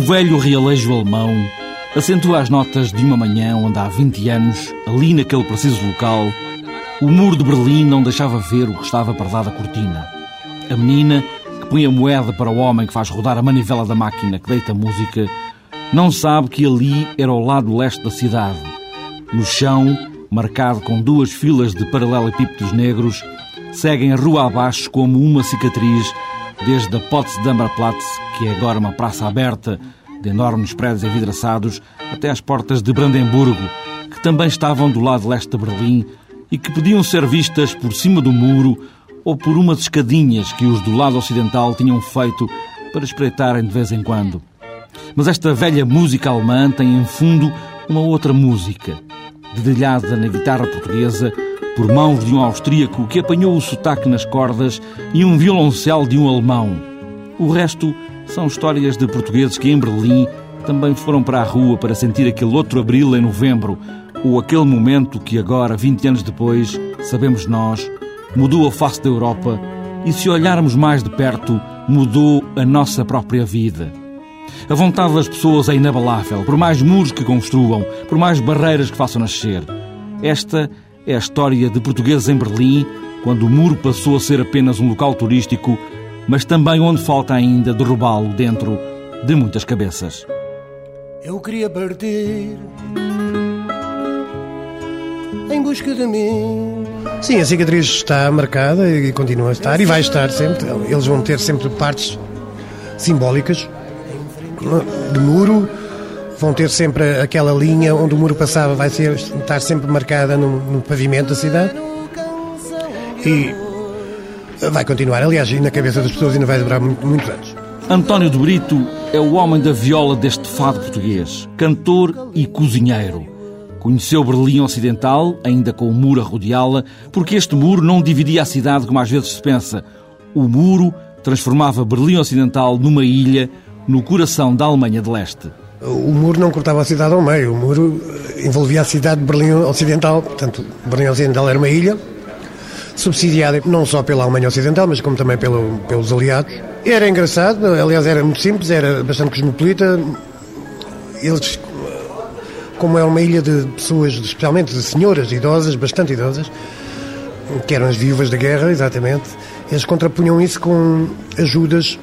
O velho realejo alemão acentua as notas de uma manhã onde há 20 anos, ali naquele preciso local, o muro de Berlim não deixava ver o que estava para lá da cortina. A menina, que põe a moeda para o homem que faz rodar a manivela da máquina que deita a música, não sabe que ali era o lado leste da cidade. No chão, marcado com duas filas de paralelepípedos negros, seguem a rua abaixo como uma cicatriz, desde a Potsdamer Platz, que é agora uma praça aberta, de enormes prédios envidraçados, até às portas de Brandemburgo, que também estavam do lado leste de Berlim e que podiam ser vistas por cima do muro ou por umas escadinhas que os do lado ocidental tinham feito para espreitarem de vez em quando. Mas esta velha música alemã tem em fundo uma outra música, dedilhada na guitarra portuguesa por mãos de um austríaco que apanhou o sotaque nas cordas e um violoncelo de um alemão. O resto são histórias de portugueses que em Berlim também foram para a rua para sentir aquele outro abril em novembro, ou aquele momento que agora, 20 anos depois, sabemos nós, mudou a face da Europa e, se olharmos mais de perto, mudou a nossa própria vida. A vontade das pessoas é inabalável, por mais muros que construam, por mais barreiras que façam nascer. Esta é a história de portugueses em Berlim, quando o muro passou a ser apenas um local turístico, mas também onde falta ainda derrubá-lo dentro de muitas cabeças. Eu queria partir em busca de mim. Sim, a cicatriz está marcada e continua a estar e vai estar sempre. Eles vão ter sempre partes simbólicas de muro, vão ter sempre aquela linha onde o muro passava, vai ser, estar sempre marcada no, no pavimento da cidade. E vai continuar, aliás, e na cabeça das pessoas ainda vai durar muito, muitos anos. António de Brito é o homem da viola deste fado português, cantor e cozinheiro. Conheceu Berlim Ocidental, ainda com o muro a rodeá-la, porque este muro não dividia a cidade como às vezes se pensa. O muro transformava Berlim Ocidental numa ilha no coração da Alemanha de Leste. O muro não cortava a cidade ao meio, o muro envolvia a cidade de Berlim Ocidental, portanto, Berlim Ocidental era uma ilha, subsidiada não só pela Alemanha Ocidental, mas como também pelo, pelos aliados. Era engraçado, aliás, era muito simples, era bastante cosmopolita. Eles como é uma ilha de pessoas, especialmente de senhoras idosas, bastante idosas, que eram as viúvas da guerra, exatamente, eles contrapunham isso com ajudas,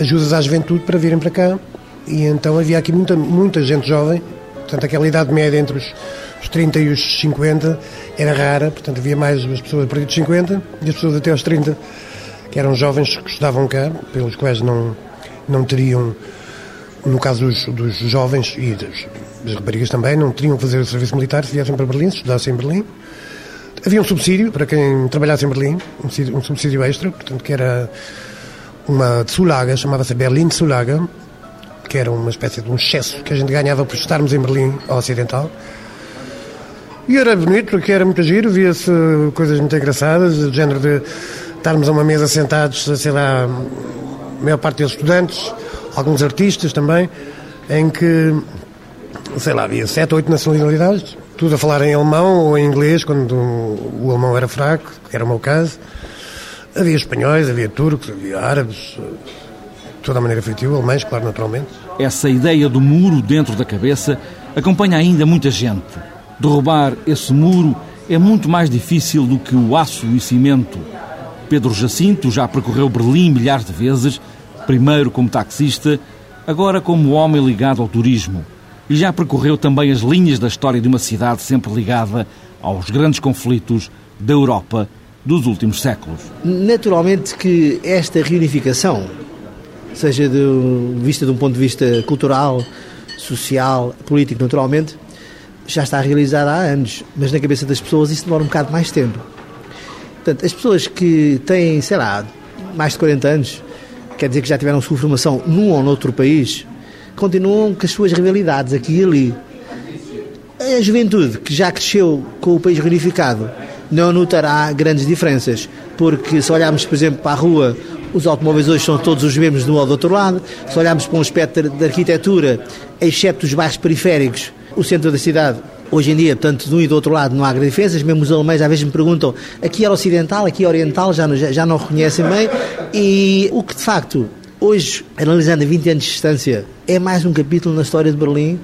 ajudas à juventude para virem para cá. E então havia aqui muita, muita gente jovem, portanto, aquela idade média entre os, os 30 e os 50 era rara, portanto, havia mais as pessoas a partir dos 50 e as pessoas até aos 30, que eram jovens que estudavam cá, pelos quais não, não teriam no caso dos, dos jovens e das, das, raparigas também, não teriam que fazer o serviço militar se viessem para Berlim, se estudassem em Berlim. Havia um subsídio para quem trabalhasse em Berlim, um subsídio, um subsídio extra, portanto, que era uma Zulaga, chamava-se Berlin Zulaga, que era uma espécie de um excesso que a gente ganhava por estarmos em Berlim Ocidental. E era bonito, porque era muito giro, via-se coisas muito engraçadas, do género de estarmos a uma mesa sentados, sei lá, a maior parte deles estudantes, alguns artistas também, em que, sei lá, havia sete, oito nacionalidades, tudo a falar em alemão ou em inglês, quando o alemão era fraco, que era o meu caso. Havia espanhóis, havia turcos, havia árabes, de toda a maneira feitio, alemães, claro, naturalmente. Essa ideia do muro dentro da cabeça acompanha ainda muita gente. Derrubar esse muro é muito mais difícil do que o aço e cimento. Pedro Jacinto já percorreu Berlim milhares de vezes primeiro como taxista, agora como homem ligado ao turismo. E já percorreu também as linhas da história de uma cidade sempre ligada aos grandes conflitos da Europa dos últimos séculos. Naturalmente que esta reunificação, seja de, vista de um ponto de vista cultural, social, político, naturalmente, já está realizada há anos, mas na cabeça das pessoas isso demora um bocado mais tempo. Portanto, as pessoas que têm, sei lá, mais de 40 anos, quer dizer que já tiveram sua formação num ou noutro país, continuam com as suas rivalidades aqui e ali. A juventude que já cresceu com o país reunificado não notará grandes diferenças, porque se olharmos, por exemplo, para a rua, os automóveis hoje são todos os mesmos de um ou do outro lado. Se olharmos para um aspecto de arquitetura, exceto os bairros periféricos, o centro da cidade Hoje em dia, portanto, de um e do outro lado não há grandes diferenças, mesmo os alemães às vezes me perguntam aqui era ocidental, aqui é oriental, já, já não reconhecem bem, e o que de facto Hoje, analisando a 20 anos de distância, é mais um capítulo na história de Berlim.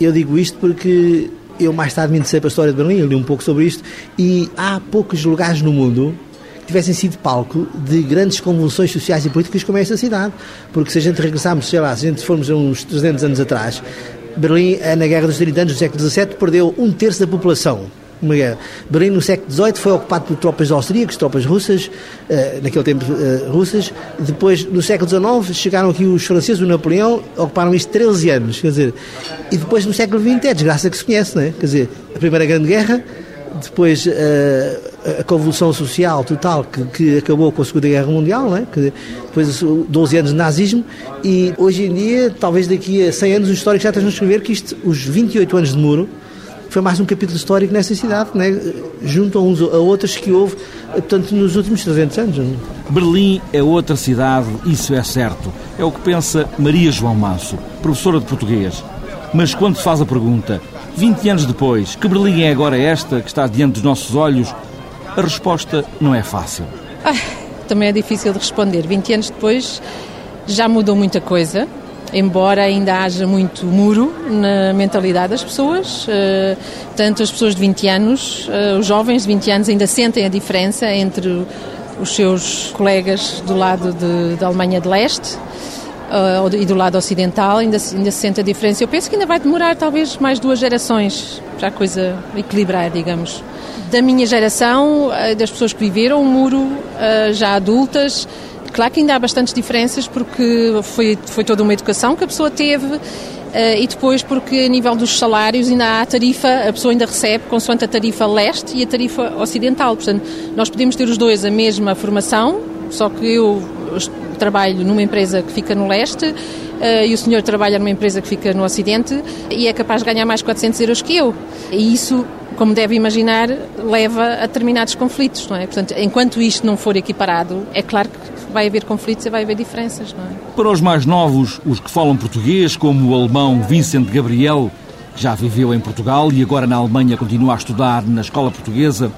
Eu digo isto porque eu mais tarde me interessei a história de Berlim, li um pouco sobre isto, e há poucos lugares no mundo que tivessem sido palco de grandes convulsões sociais e políticas como esta cidade. Porque se a gente regressarmos, sei lá, se a gente formos uns 300 anos atrás, Berlim, na Guerra dos 30 anos do século XVII, perdeu um terço da população. Berlim, no século XVIII, foi ocupado por tropas austríacas, tropas russas, uh, naquele tempo uh, russas. Depois, no século XIX, chegaram aqui os franceses, o Napoleão, ocuparam isto 13 anos. Quer dizer, e depois, no século XX, é desgraça que se conhece, não é? Quer dizer, a Primeira Grande Guerra, depois uh, a convulsão social total que, que, acabou com a Segunda Guerra Mundial, não é? que, depois 12 anos de nazismo, e hoje em dia, talvez daqui a 100 anos, os históricos já estejam a escrever que isto, os 28 anos de muro, foi mais um capítulo histórico nessa cidade, né? junto a uns a que houve, portanto, nos últimos 300 anos. Berlim é outra cidade, isso é certo. É o que pensa Maria João Manso, professora de português. Mas quando se faz a pergunta, 20 anos depois, que Berlim é agora esta que está diante dos nossos olhos, a resposta não é fácil. Ah, também é difícil de responder. 20 anos depois já mudou muita coisa embora ainda haja muito muro na mentalidade das pessoas, uh, tanto as pessoas de 20 anos, uh, os jovens de 20 anos ainda sentem a diferença entre os seus colegas do lado de, da Alemanha de Leste uh, e do lado ocidental, ainda, ainda se sente a diferença. Eu penso que ainda vai demorar talvez mais duas gerações para a coisa equilibrar, digamos. Da minha geração, das pessoas que viveram o muro, já adultas, Claro que ainda há bastantes diferenças porque foi, foi toda uma educação que a pessoa teve uh, e depois porque a nível dos salários ainda há a tarifa, a pessoa ainda recebe consoante a tarifa leste e a tarifa ocidental. Portanto, nós podemos ter os dois a mesma formação, só que eu trabalho numa empresa que fica no leste uh, e o senhor trabalha numa empresa que fica no ocidente e é capaz de ganhar mais 400 euros que eu. E isso como deve imaginar, leva a determinados conflitos, não é? Portanto, enquanto isto não for equiparado, é claro que vai haver conflitos e vai haver diferenças, não é? Para os mais novos, os que falam português, como o alemão Vincent Gabriel, que já viveu em Portugal e agora na Alemanha continua a estudar na escola portuguesa,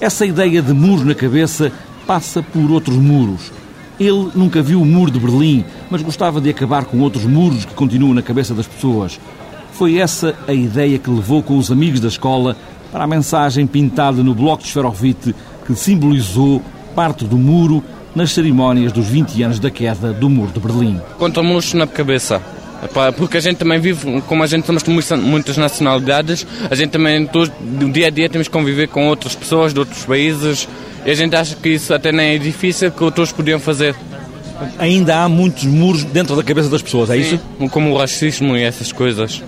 essa ideia de muros na cabeça passa por outros muros. Ele nunca viu o muro de Berlim, mas gostava de acabar com outros muros que continuam na cabeça das pessoas. Foi essa a ideia que levou com os amigos da escola para a mensagem pintada no bloco de esferovite que simbolizou parte do muro nas cerimónias dos 20 anos da queda do Muro de Berlim. Conta murros na cabeça. Porque a gente também vive, como a gente somos muitas nacionalidades, a gente também, do dia a dia, temos que conviver com outras pessoas de outros países e a gente acha que isso até nem é difícil, que outros podiam fazer. Ainda há muitos muros dentro da cabeça das pessoas, é Sim, isso? Como o racismo e essas coisas.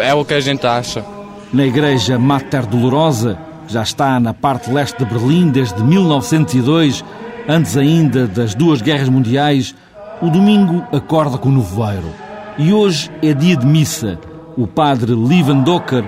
É o que a gente acha. Na igreja Mater Dolorosa, que já está na parte leste de Berlim desde 1902, antes ainda das duas guerras mundiais, o domingo acorda com o nevoeiro. E hoje é dia de missa. O padre Livan Docker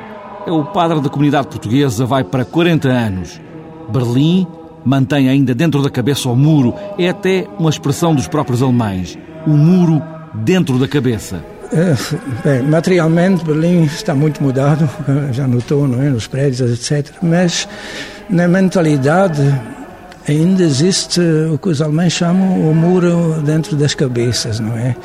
é o padre da comunidade portuguesa, vai para 40 anos. Berlim mantém ainda dentro da cabeça o muro, é até uma expressão dos próprios alemães. O muro dentro da cabeça. É, bem, materialmente Berlim está muito mudado, já notou, não é? Nos prédios, etc. Mas na mentalidade ainda existe o que os alemães chamam o muro dentro das cabeças, não é?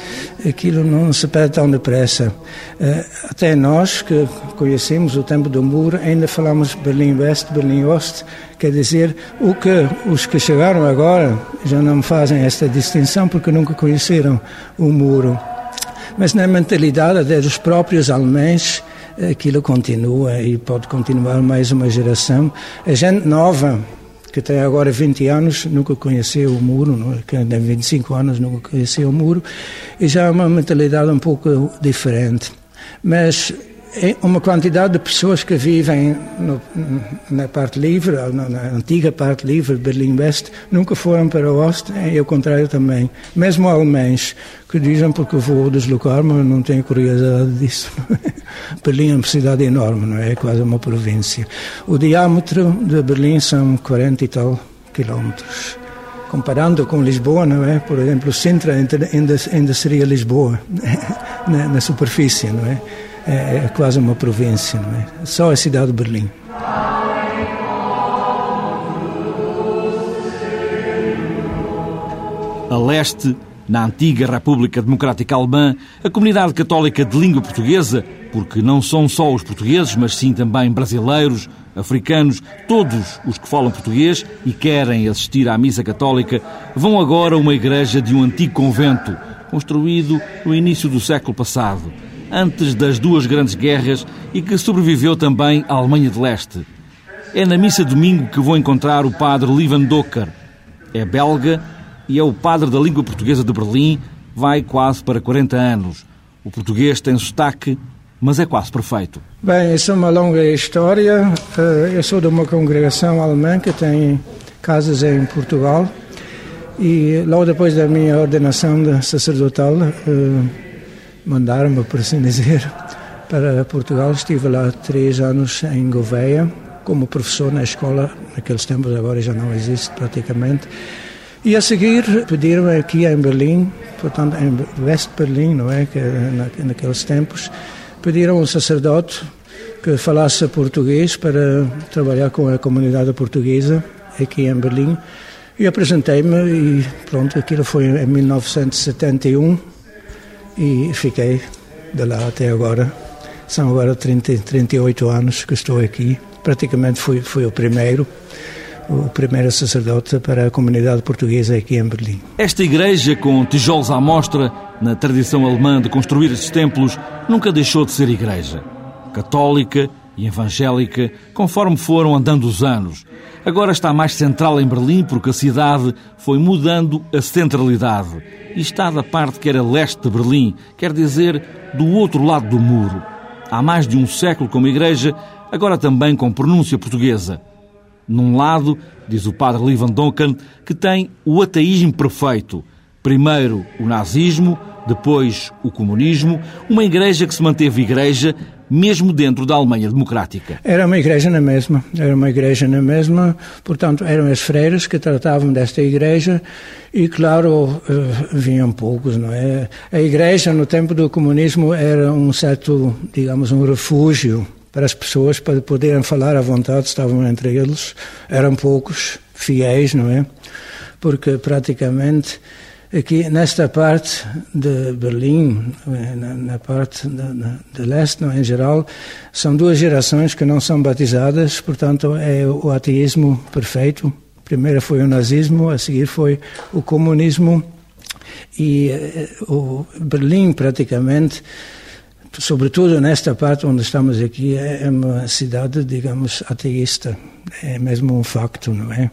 Aquilo não se perde tão depressa. É, até nós que conhecemos o tempo do muro ainda falamos Berlim-Oeste, Berlim-Oeste, quer dizer, o que os que chegaram agora já não fazem esta distinção porque nunca conheceram o muro mas na mentalidade dos próprios alemães aquilo continua e pode continuar mais uma geração. A gente nova, que tem agora 20 anos, nunca conheceu o muro, é? que tem 25 anos, nunca conheceu o muro, e já é uma mentalidade um pouco diferente. Mas uma quantidade de pessoas que vivem no, na parte livre, na, antiga parte livre, Berlim-Oeste, nunca foram para o Oeste, e ao contrário também. Mesmo alemães que dizem porque vou deslocar-me, não tenho curiosidade disso. Berlim é uma cidade enorme, não é? É quase uma província. O diâmetro de Berlim são 40 e tal quilómetros. Comparando com Lisboa, não é? Por exemplo, Sintra ainda, ainda seria Lisboa, na, na superfície, não é? É, é quase uma província, não é? Só a cidade de Berlim. A leste, Na antiga República Democrática Alemã, a comunidade católica de língua portuguesa, porque não são só os portugueses, mas sim também brasileiros, africanos, todos os que falam português e querem assistir à missa católica, vão agora a uma igreja de um antigo convento, construído no início do século passado, antes das duas grandes guerras e que sobreviveu também à Alemanha de Leste. É na missa domingo que vou encontrar o padre Livan Docker. É belga e é o padre da língua portuguesa de Berlim, vai quase para 40 anos. O português tem sotaque, mas é quase perfeito. Bem, isso é uma longa história. Eh, eu sou de uma congregação alemã que tem casas em Portugal e logo depois da minha ordenação de sacerdotal eh, mandaram-me, dizer, para Portugal. Estive lá três anos em Gouveia como professor na escola, naqueles tempos agora já não existe praticamente. E a seguir pediram aqui em Berlim, portanto em West Berlim, não é, que naqueles tempos, pediram um sacerdote que falasse português para trabalhar com a comunidade portuguesa aqui em Berlim. E apresentei-me e pronto, aquilo foi em 1971 e fiquei de lá até agora. São agora 30, 38 anos que estou aqui praticamente fui, fui o primeiro o primeiro sacerdote para a comunidade portuguesa aqui em Berlim. Esta igreja, com tijolos à mostra, na tradição alemã de construir estes templos, nunca deixou de ser igreja. Católica e evangélica, conforme foram andando os anos. Agora está mais central em Berlim porque a cidade foi mudando a centralidade e está da parte que era leste de Berlim, quer dizer, do outro lado do muro. Há mais de um século como igreja, agora também com pronúncia portuguesa. Num lado, diz o padre Livan Duncan, que tem o ateísmo perfeito. Primeiro o nazismo, depois o comunismo, uma igreja que se manteve igreja mesmo dentro da Alemanha democrática. Era uma igreja na mesma, era uma igreja na mesma, portanto eram as freiras que tratavam desta igreja e claro, eh, vinham poucos, não é? A igreja no tempo do comunismo era um certo, digamos, um refúgio para as pessoas para poderem falar à vontade, estavam entre eles, eram poucos, fiéis, não é? Porque praticamente aqui nesta parte de Berlim, na, na parte de, de, leste, não, em geral, são duas gerações que não são batizadas, portanto é o ateísmo perfeito. Primeiro foi o nazismo, a seguir foi o comunismo e eh, o Berlim praticamente sobretudo nesta parte onde estamos aqui, é, é uma cidade, digamos, ateísta. É mesmo um facto, não é?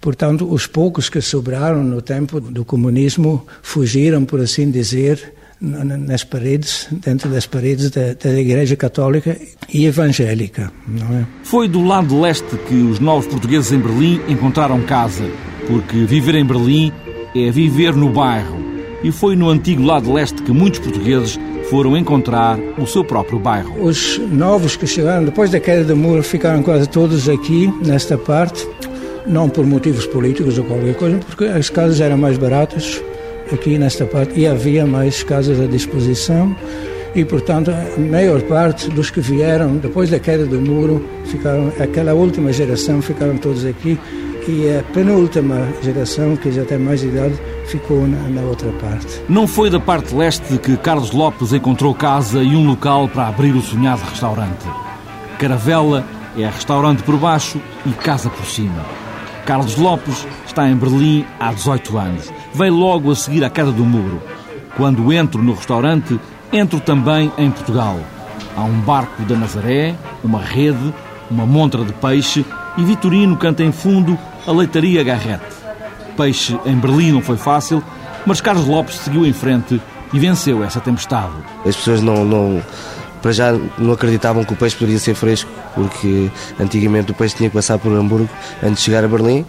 Portanto, os poucos que sobraram no tempo do comunismo fugiram, por assim dizer, nas paredes, dentro das paredes da, da, Igreja Católica e Evangélica, não é? Foi do lado leste que os novos portugueses em Berlim encontraram casa, porque viver em Berlim é viver no bairro. E foi no antigo lado leste que muitos portugueses foram encontrar o seu próprio bairro. Os novos que chegaram depois da queda do muro ficaram quase todos aqui, nesta parte, não por motivos políticos ou qualquer coisa, porque as casas eram mais baratas aqui nesta parte e havia mais casas à disposição e, portanto, a maior parte dos que vieram depois da queda do muro, ficaram, aquela última geração, ficaram todos aqui e a penúltima geração, que já tem mais idade, ficou na, na, outra parte. Não foi da parte leste que Carlos Lopes encontrou casa e um local para abrir o sonhado restaurante. Caravela é restaurante por baixo e casa por cima. Carlos Lopes está em Berlim há 18 anos. Veio logo a seguir à queda do muro. Quando entro no restaurante, entro também em Portugal. Há um barco da Nazaré, uma rede, uma montra de peixe e Vitorino canta em fundo a leitaria Garrete peixe em Berlim não foi fácil, mas Carlos Lopes seguiu em frente e venceu essa tempestade. As pessoas não, não para já não acreditavam que o peixe poderia ser fresco, porque antigamente o peixe tinha que passar por Hamburgo antes de chegar a Berlim.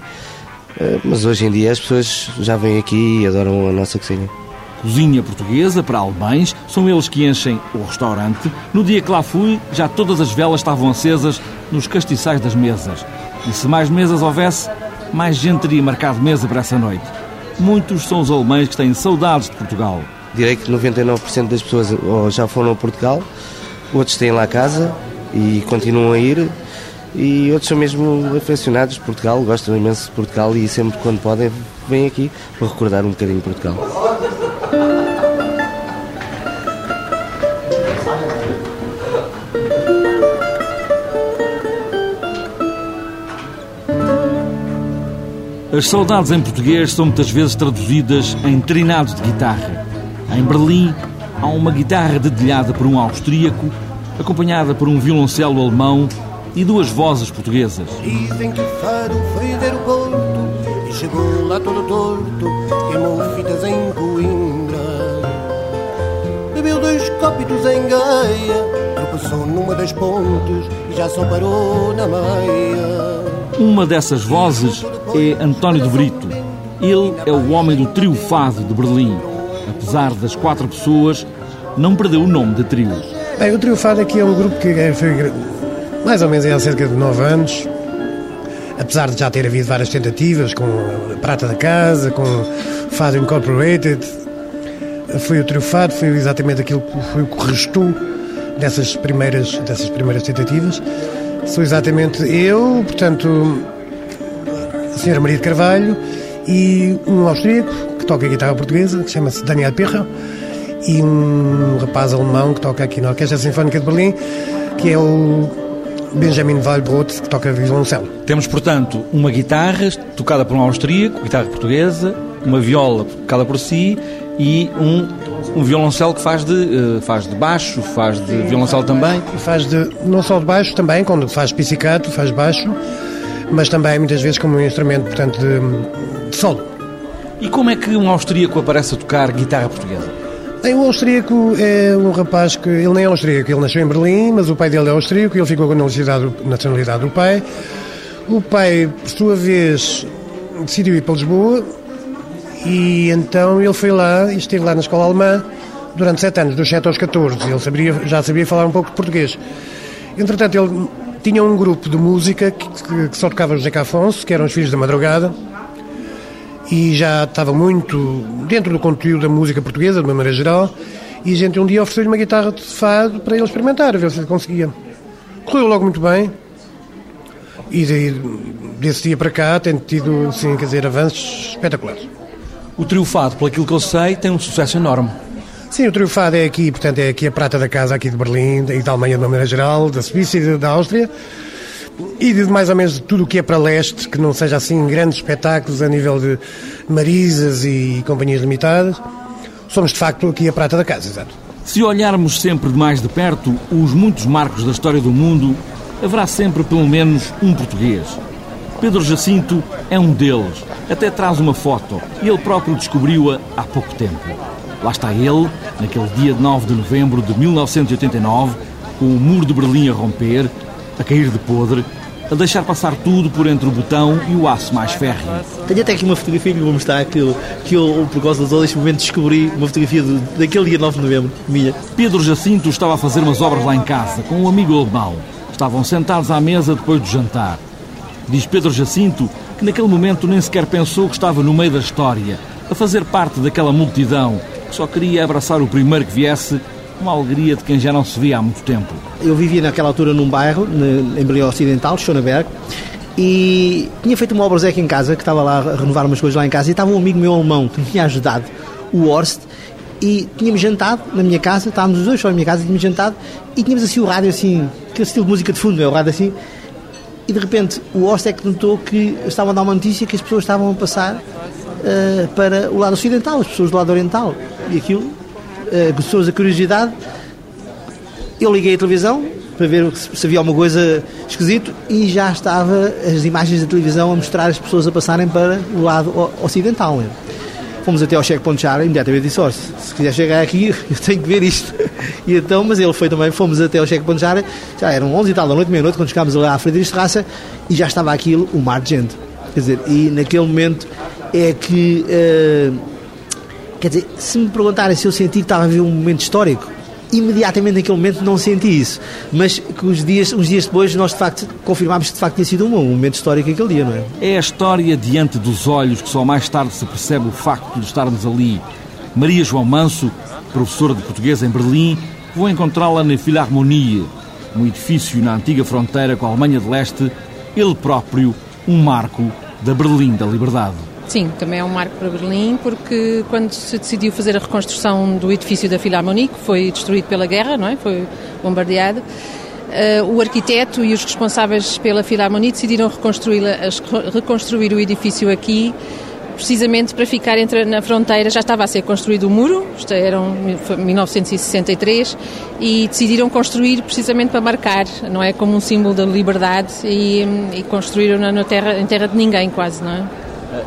Eh, mas hoje em dia as pessoas já vêm aqui e adoram a nossa cozinha. Cozinha portuguesa para alemães, são eles que enchem o restaurante. No dia que lá fui, já todas as velas estavam acesas nos castiçais das mesas. E se mais mesas houvesse, mais gente teria marcado mesa para essa noite. Muitos são os alemães que têm saudades de Portugal. Direi que 99% das pessoas já foram a Portugal, outros têm lá casa e continuam a ir, e outros são mesmo aficionados de Portugal, gostam imenso de Portugal e sempre quando podem vêm aqui para recordar um bocadinho Portugal. As saudades em português são muitas vezes traduzidas em trinado de guitarra. Em Berlim, há uma guitarra dedilhada por um austríaco, acompanhada por um violoncelo alemão e duas vozes portuguesas. Dizem que faro foi ver o porto e chegou lá todo torto, queimou fitas em Coimbra. Bebeu dois cópitos em Gaia, tropeçou numa das pontes e já só parou na meia. Uma dessas vozes é António de Brito. Ele é o homem do trio Fado de Berlim. Apesar das quatro pessoas, não perdeu o nome de trio. Bem, o Trio Fado aqui é um grupo que é- foi mais ou menos há cerca de nove anos. Apesar de já ter havido várias tentativas com a Prata da Casa, com Fado Incorporated, foi o Trio Fado, foi exatamente aquilo que foi o que restou dessas primeiras, dessas primeiras tentativas. Sou exatamente eu, portanto, senhora Maria de Carvalho e um austríaco que toca guitarra portuguesa, que chama-se Daniel Pirra, e um rapaz alemão que toca aqui na Orquestra Sinfónica de Berlim, que é o Benjamin Wallbrot, que toca violoncelo. Temos, portanto, uma guitarra tocada por um austríaco, guitarra portuguesa, uma viola tocada por si e um, um violoncelo que faz de, eh, faz de baixo, faz de violoncelo também. E faz de, não só de baixo também, quando faz pizzicato, faz baixo, mas também muitas vezes como um instrumento, portanto, de, de solo. E como é que um austríaco aparece a tocar guitarra portuguesa? Bem, o austríaco é um rapaz que, ele nem é austríaco, ele nasceu em Berlim, mas o pai dele é austríaco e ele ficou com a nacionalidade, nacionalidade do pai. O pai, por sua vez, decidiu ir para Lisboa e então ele foi lá e esteve lá na escola alemã durante sete anos, dos 7 aos 14. Ele sabia, já sabia falar um pouco de português. Entretanto, ele tinha um grupo de música que, que, só tocava José Afonso, que eram os Filhos da Madrugada, e já estava muito dentro do conteúdo da música portuguesa, de uma maneira geral, e a gente um dia ofereceu-lhe uma guitarra de fado para ele experimentar, ver se ele conseguia. Correu logo muito bem, e daí, desse dia para cá tem tido, assim, quer dizer, avanços espetaculares. O trio Fado, pelo aquilo que eu sei, tem um sucesso enorme. Sim, o trio Fado é aqui, portanto, é aqui a prata da casa aqui de Berlim e da Alemanha de uma maneira geral, da Suíça e da Áustria, e de mais ou menos tudo o que é para leste, que não seja assim grandes espetáculos a nível de marisas e companhias limitadas. Somos de facto aqui a prata da casa, exato. Se olharmos sempre de mais de perto os muitos marcos da história do mundo, haverá sempre pelo menos um português. Pedro Jacinto é um deles. Até traz uma foto. E ele próprio descobriu-a há pouco tempo. Lá está ele, naquele dia de 9 de novembro de 1989, com o muro de Berlim a romper, a cair de podre, a deixar passar tudo por entre o botão e o aço mais férreo. Tenho até aqui uma fotografia que vou mostrar que eu, que eu por causa de todo este momento, descobri uma fotografia do, daquele dia 9 de novembro, minha. Pedro Jacinto estava a fazer umas obras lá em casa, com um amigo alemão. Estavam sentados à mesa depois do jantar. Diz Pedro Jacinto que naquele momento nem sequer pensou que estava no meio da história, a fazer parte daquela multidão que só queria abraçar o primeiro que viesse, uma alegria de quem já não se via há muito tempo. Eu vivia naquela altura num bairro, em Berlim Ocidental, Schöneberg, e tinha feito uma obra Zeca em casa, que estava lá a renovar umas coisas lá em casa, e estava um amigo meu alemão que me tinha ajudado, o Horst, e tínhamos jantado na minha casa, estávamos os dois só na minha casa, tínhamos jantado, e tínhamos assim o rádio assim, aquele estilo de música de fundo, é? o rádio assim, e de repente o Horst é que notou que estavam a dar uma notícia que as pessoas estavam a passar eh, para o lado ocidental, as pessoas do lado oriental, e aquilo, uh, pessoas a curiosidade, eu liguei a televisão para ver se havia alguma coisa esquisito e já estava as imagens da televisão a mostrar as pessoas a passarem para o lado ocidental. Fomos até ao checkpoint Chara e imediatamente disse, "Olha, se se quiser chegar aqui, eu tenho que ver isto. E então, mas ele foi também, fomos até ao checkpoint Chara, já eram 11 e tal da noite, meia-noite, quando chegámos lá à Friedrichstrasse e já estava aquilo, o mar de gente. Quer dizer, e naquele momento é que... eh, Quer dizer, se me perguntarem se eu senti que estava a ver um momento histórico, imediatamente naquele momento não senti isso. Mas que os dias, uns dias depois nós de facto confirmámos que de facto tinha sido um, um momento histórico aquele dia, não é? É a história diante dos olhos que só mais tarde se percebe o facto de estarmos ali. Maria João Manso, professora de português em Berlim, vou encontrá-la na Philharmonie, um edifício na antiga fronteira com a Alemanha de Leste, ele próprio um marco da Berlim da Liberdade. Sim, também é um marco para Berlim, porque quando se decidiu fazer a reconstrução do edifício da Philharmonie, que foi destruído pela guerra, não é? Foi bombardeado, uh, o arquiteto e os responsáveis pela Philharmonie decidiram reconstruir, reconstruir o edifício aqui precisamente para ficar entre, na fronteira, já estava a ser construído o muro, isto era 1963, e decidiram construir precisamente para marcar, não é? Como um símbolo da liberdade e, e construíram na terra, em terra de ninguém quase, não é?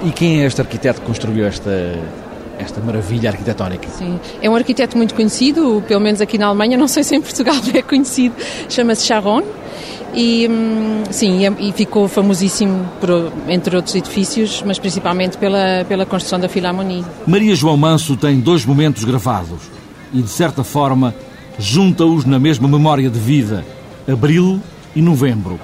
E quem é este arquiteto que construiu esta, esta maravilha arquitetónica. Sim, é um arquiteto muito conhecido, pelo menos aqui na Alemanha, não sei se em Portugal é conhecido, chama-se Charon. E hum, sim, e ficou famosíssimo por, entre outros edifícios, mas principalmente pela, pela construção da Philharmonie. Maria João Manso tem dois momentos gravados e, de certa forma, junta-os na mesma memória de vida: abril e novembro.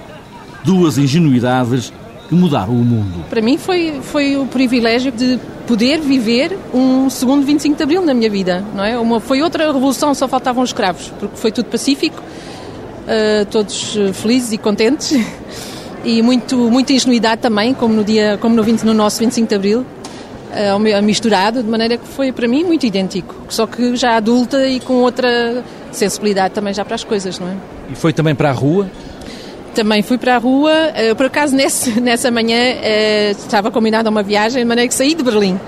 Duas ingenuidades que mudaram o mundo. Para mim foi, foi o privilégio de poder viver um segundo 25 de Abril na minha vida, não é? Uma, foi outra revolução, só faltavam os escravos, porque foi tudo pacífico uh, todos eh, felizes e contentes e muito, muita ingenuidade também, como no, dia, como no, 20, no nosso 25 de Abril, uh, misturado, de maneira que foi para mim muito idêntico, só que já adulta e com outra sensibilidade também já para as coisas, não é? E foi também para a rua? Também fui para a rua, uh, por acaso nesse, nessa manhã uh, estava combinada uma viagem, de maneira que saí de Berlim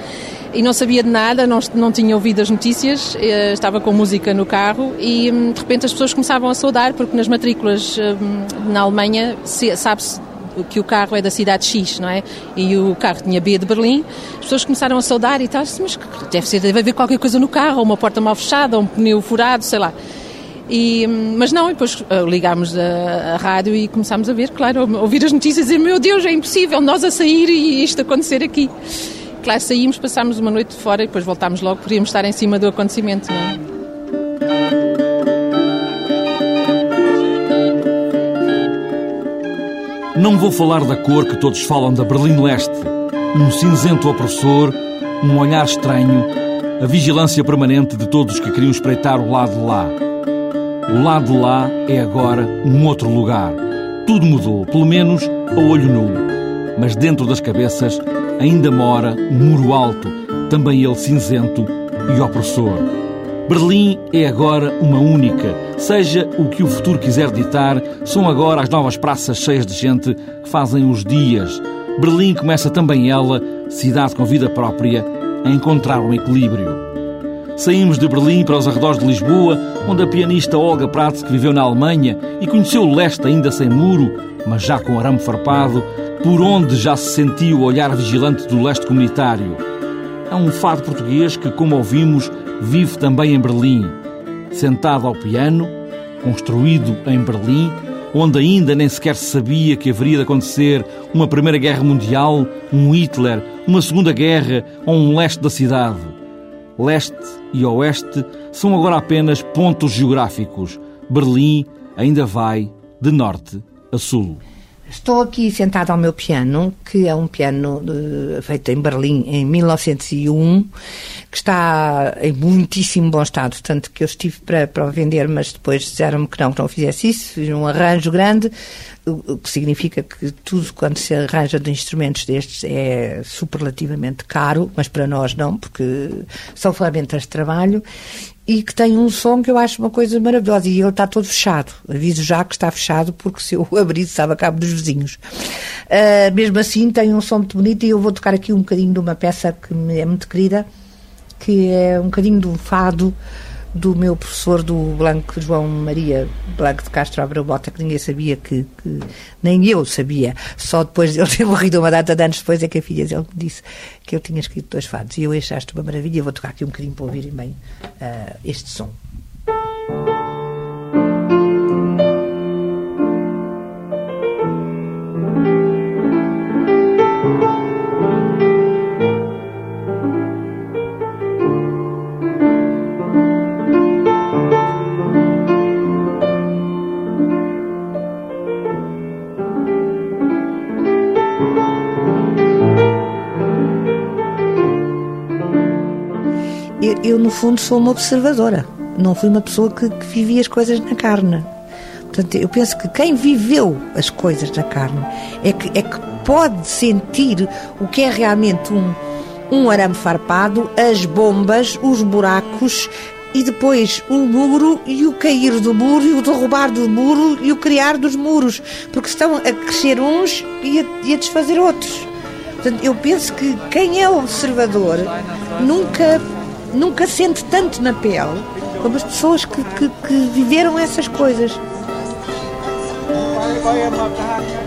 e não sabia de nada, não, não tinha ouvido as notícias, eh, estava com música no carro e hum, de repente as pessoas começavam a saudar, porque nas matrículas hum, na Alemanha sabe-se que o carro é da cidade X, não é? E o carro tinha B de Berlim, as pessoas começaram a saudar e tal, mas deve ser, deve haver qualquer coisa no carro, uma porta mal fechada, um pneu furado, sei lá. E, mas não, e depois eh, ligámos a, a, rádio e começámos a ver, claro, a ouvir as notícias e dizer, meu Deus, é impossível nós a sair e isto acontecer aqui. Claro, saímos, passámos uma noite fora e depois voltámos logo, podíamos estar em cima do acontecimento, não é? Não vou falar da cor que todos falam da Berlim Leste. Um cinzento opressor, um olhar estranho, a vigilância permanente de todos que queriam espreitar o lado de lá. O lado de lá é agora um outro lugar. Tudo mudou, pelo menos a olho nu. Mas dentro das cabeças ainda mora um muro alto, também ele cinzento e opressor. Berlim é agora uma única. Seja o que o futuro quiser ditar, são agora as novas praças cheias de gente que fazem os dias. Berlim começa também ela, cidade com vida própria, a encontrar um equilíbrio. Saímos de Berlim para os arredores de Lisboa, onde a pianista Olga Prats, que viveu na Alemanha e conheceu o leste ainda sem muro, mas já com arame farpado, por onde já se sentiu o olhar vigilante do leste comunitário. É um fado português que, como ouvimos, vive também em Berlim. Sentado ao piano, construído em Berlim, onde ainda nem sequer se sabia que haveria de acontecer uma Primeira Guerra Mundial, um Hitler, uma Segunda Guerra ou um leste da cidade. Leste e Oeste são agora apenas pontos geográficos. Berlim ainda vai de norte a sul. Estou aqui sentado ao meu piano, que é um piano uh, feito em Berlim em 1901, que está em muitíssimo bom estado, tanto que eu estive para, para vender, mas depois disseram-me que não, que não fizesse isso, fiz um arranjo grande, o que significa que tudo quando se arranja de instrumentos destes é superlativamente caro, mas para nós não, porque são ferramentas de trabalho, e que tem um som que eu acho uma coisa maravilhosa. E ele está todo fechado. Aviso já que está fechado, porque se eu abrir, estava a cabo dos vizinhos. Uh, mesmo assim, tem um som muito bonito. E eu vou tocar aqui um bocadinho de uma peça que me é muito querida, que é um bocadinho do fado do meu professor do Blanco João Maria Blanco de Castro Abreu Bota, que ninguém sabia que, que, nem eu sabia, só depois de ele ter morrido uma data de anos depois é que a filha dele me disse que eu tinha escrito dois fados e eu achaste uma maravilha, vou tocar aqui um bocadinho para ouvirem bem uh, este som. Eu, no fundo, sou uma observadora. Não fui uma pessoa que, que vivia as coisas na carne. Portanto, eu penso que quem viveu as coisas na carne é que, é que pode sentir o que é realmente um, um arame farpado, as bombas, os buracos e depois o muro e o cair do muro e o derrubar do muro e o criar dos muros, porque estão a crescer uns e a, e a desfazer outros. Portanto, eu penso que quem é observador nunca, nunca sente tanto na pele como as pessoas que, que, que viveram essas coisas. Thank